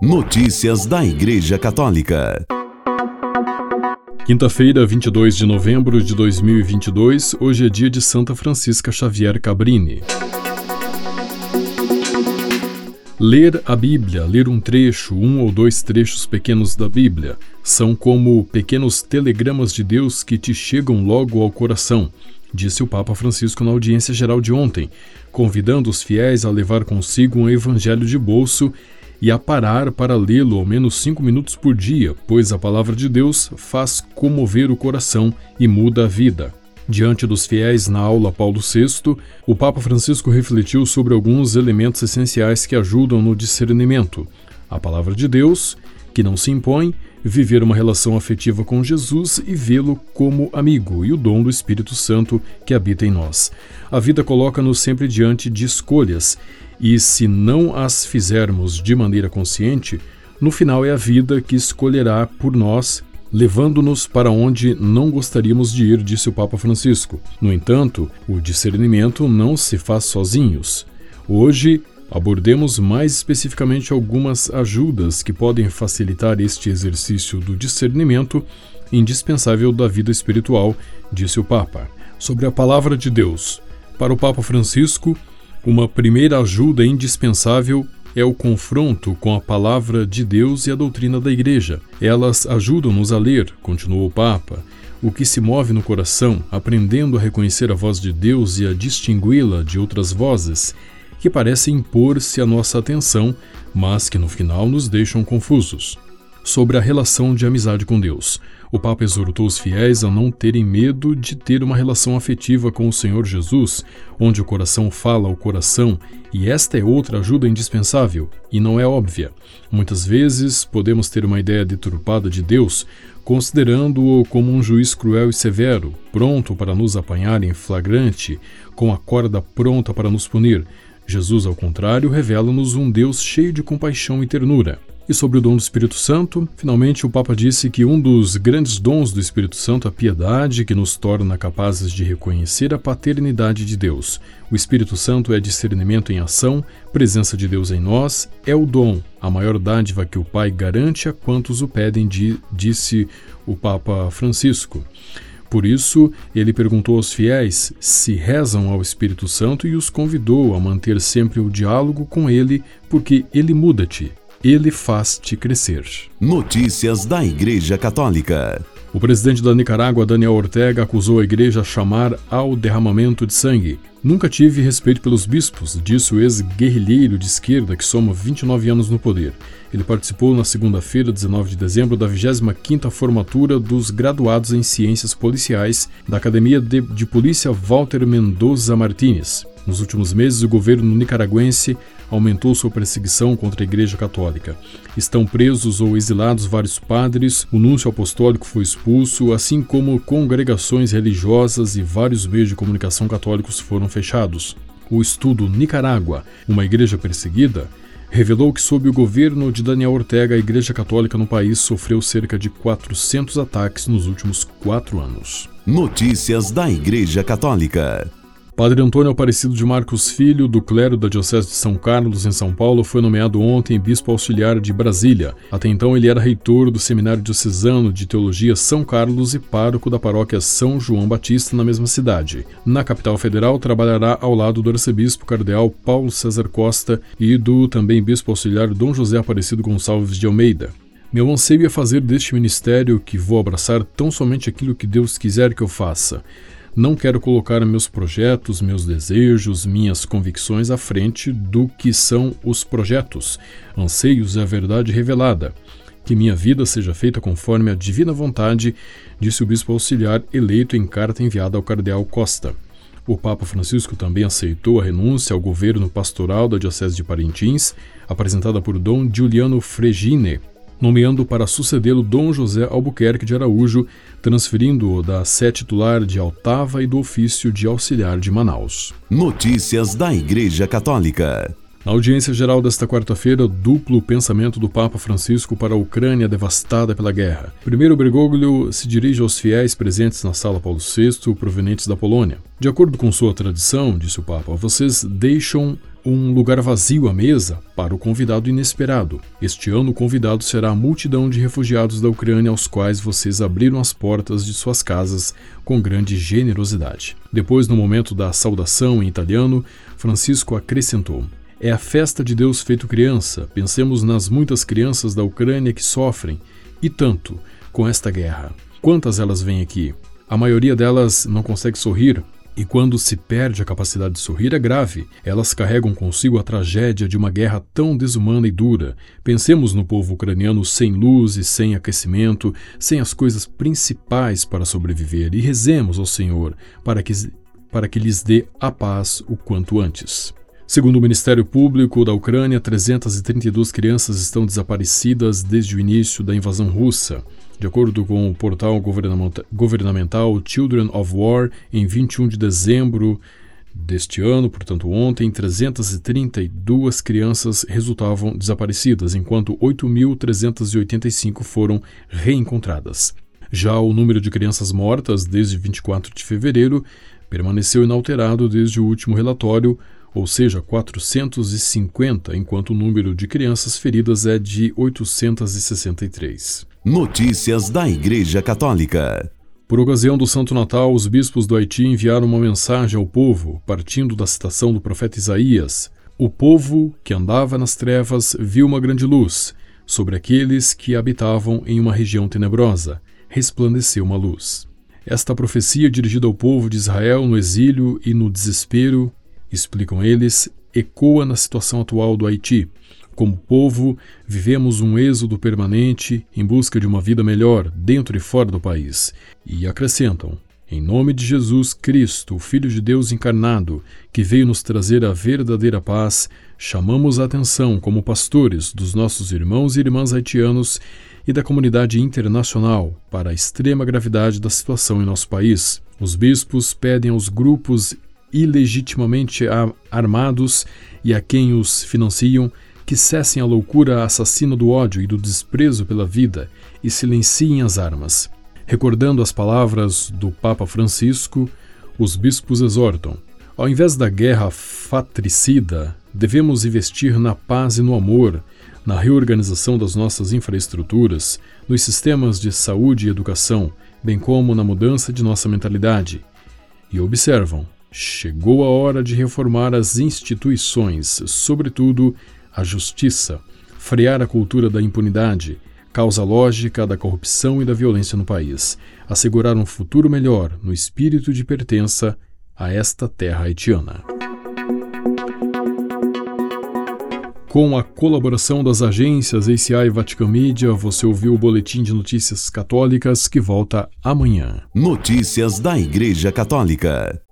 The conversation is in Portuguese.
Notícias da Igreja Católica. Quinta-feira, 22 de novembro de 2022, hoje é dia de Santa Francisca Xavier Cabrini. Ler a Bíblia, ler um trecho, um ou dois trechos pequenos da Bíblia, são como pequenos telegramas de Deus que te chegam logo ao coração, disse o Papa Francisco na audiência geral de ontem, convidando os fiéis a levar consigo um evangelho de bolso e a parar para lê-lo ao menos cinco minutos por dia, pois a palavra de Deus faz comover o coração e muda a vida. Diante dos fiéis na aula Paulo VI, o Papa Francisco refletiu sobre alguns elementos essenciais que ajudam no discernimento: a palavra de Deus, que não se impõe, viver uma relação afetiva com Jesus e vê-lo como amigo, e o dom do Espírito Santo que habita em nós. A vida coloca-nos sempre diante de escolhas, e se não as fizermos de maneira consciente, no final é a vida que escolherá por nós levando-nos para onde não gostaríamos de ir, disse o Papa Francisco. No entanto, o discernimento não se faz sozinhos. Hoje, abordemos mais especificamente algumas ajudas que podem facilitar este exercício do discernimento indispensável da vida espiritual, disse o Papa. Sobre a palavra de Deus. Para o Papa Francisco, uma primeira ajuda indispensável é o confronto com a palavra de Deus e a doutrina da Igreja. Elas ajudam-nos a ler, continuou o Papa, o que se move no coração, aprendendo a reconhecer a voz de Deus e a distingui-la de outras vozes, que parecem impor-se à nossa atenção, mas que no final nos deixam confusos sobre a relação de amizade com Deus. O Papa exortou os fiéis a não terem medo de ter uma relação afetiva com o Senhor Jesus, onde o coração fala ao coração, e esta é outra ajuda indispensável, e não é óbvia. Muitas vezes podemos ter uma ideia deturpada de Deus, considerando-o como um juiz cruel e severo, pronto para nos apanhar em flagrante, com a corda pronta para nos punir. Jesus, ao contrário, revela-nos um Deus cheio de compaixão e ternura. E sobre o dom do Espírito Santo, finalmente o Papa disse que um dos grandes dons do Espírito Santo é a piedade, que nos torna capazes de reconhecer a paternidade de Deus. O Espírito Santo é discernimento em ação, presença de Deus em nós, é o dom, a maior dádiva que o Pai garante a quantos o pedem, disse o Papa Francisco. Por isso, ele perguntou aos fiéis se rezam ao Espírito Santo e os convidou a manter sempre o diálogo com ele, porque ele muda-te ele faz-te crescer. Notícias da Igreja Católica. O presidente da Nicarágua, Daniel Ortega, acusou a igreja a chamar ao derramamento de sangue. Nunca tive respeito pelos bispos, disse o ex-guerrilheiro de esquerda que soma 29 anos no poder. Ele participou na segunda-feira, 19 de dezembro, da 25ª formatura dos graduados em Ciências Policiais da Academia de, de Polícia Walter Mendoza Martínez. Nos últimos meses, o governo nicaragüense aumentou sua perseguição contra a Igreja Católica. Estão presos ou exilados vários padres, o núncio apostólico foi expulso, assim como congregações religiosas e vários meios de comunicação católicos foram fechados. O estudo Nicarágua, uma igreja perseguida, revelou que, sob o governo de Daniel Ortega, a Igreja Católica no país sofreu cerca de 400 ataques nos últimos quatro anos. Notícias da Igreja Católica. Padre Antônio Aparecido de Marcos Filho, do clero da Diocese de São Carlos, em São Paulo, foi nomeado ontem bispo auxiliar de Brasília. Até então, ele era reitor do Seminário Diocesano de Teologia São Carlos e pároco da paróquia São João Batista, na mesma cidade. Na capital federal, trabalhará ao lado do arcebispo cardeal Paulo César Costa e do também bispo auxiliar Dom José Aparecido Gonçalves de Almeida. Meu anseio é fazer deste ministério que vou abraçar tão somente aquilo que Deus quiser que eu faça não quero colocar meus projetos, meus desejos, minhas convicções à frente do que são os projetos, anseios e a verdade revelada. Que minha vida seja feita conforme a divina vontade, disse o bispo auxiliar eleito em carta enviada ao cardeal Costa. O Papa Francisco também aceitou a renúncia ao governo pastoral da Diocese de Parintins, apresentada por Dom Giuliano Fregine, nomeando para sucedê-lo Dom José Albuquerque de Araújo, transferindo-o da sé titular de Altava e do ofício de auxiliar de Manaus. Notícias da Igreja Católica. Na audiência geral desta quarta-feira, duplo pensamento do Papa Francisco para a Ucrânia devastada pela guerra. Primeiro, Bergoglio se dirige aos fiéis presentes na Sala Paulo VI, provenientes da Polônia. De acordo com sua tradição, disse o Papa, vocês deixam um lugar vazio à mesa para o convidado inesperado. Este ano, o convidado será a multidão de refugiados da Ucrânia aos quais vocês abriram as portas de suas casas com grande generosidade. Depois, no momento da saudação em italiano, Francisco acrescentou: é a festa de Deus feito criança. Pensemos nas muitas crianças da Ucrânia que sofrem, e tanto, com esta guerra. Quantas elas vêm aqui? A maioria delas não consegue sorrir, e quando se perde a capacidade de sorrir é grave. Elas carregam consigo a tragédia de uma guerra tão desumana e dura. Pensemos no povo ucraniano sem luz e sem aquecimento, sem as coisas principais para sobreviver, e rezemos ao Senhor para que, para que lhes dê a paz o quanto antes. Segundo o Ministério Público da Ucrânia, 332 crianças estão desaparecidas desde o início da invasão russa. De acordo com o portal governamental Children of War, em 21 de dezembro deste ano, portanto ontem, 332 crianças resultavam desaparecidas, enquanto 8.385 foram reencontradas. Já o número de crianças mortas desde 24 de fevereiro permaneceu inalterado desde o último relatório, ou seja, 450, enquanto o número de crianças feridas é de 863. Notícias da Igreja Católica. Por ocasião do Santo Natal, os bispos do Haiti enviaram uma mensagem ao povo, partindo da citação do profeta Isaías: O povo que andava nas trevas viu uma grande luz. Sobre aqueles que habitavam em uma região tenebrosa, resplandeceu uma luz. Esta profecia dirigida ao povo de Israel no exílio e no desespero explicam eles, ecoa na situação atual do Haiti. Como povo, vivemos um êxodo permanente em busca de uma vida melhor dentro e fora do país. E acrescentam: em nome de Jesus Cristo, o Filho de Deus encarnado, que veio nos trazer a verdadeira paz, chamamos a atenção como pastores dos nossos irmãos e irmãs haitianos e da comunidade internacional para a extrema gravidade da situação em nosso país. Os bispos pedem aos grupos ilegitimamente armados e a quem os financiam que cessem a loucura assassina do ódio e do desprezo pela vida e silenciem as armas. Recordando as palavras do Papa Francisco, os bispos exortam: ao invés da guerra fatricida, devemos investir na paz e no amor, na reorganização das nossas infraestruturas, nos sistemas de saúde e educação, bem como na mudança de nossa mentalidade. E observam: Chegou a hora de reformar as instituições, sobretudo a justiça, frear a cultura da impunidade, causa lógica da corrupção e da violência no país, assegurar um futuro melhor no espírito de pertença a esta terra haitiana. Com a colaboração das agências ACI e Vatican Media, você ouviu o Boletim de Notícias Católicas que volta amanhã. Notícias da Igreja Católica.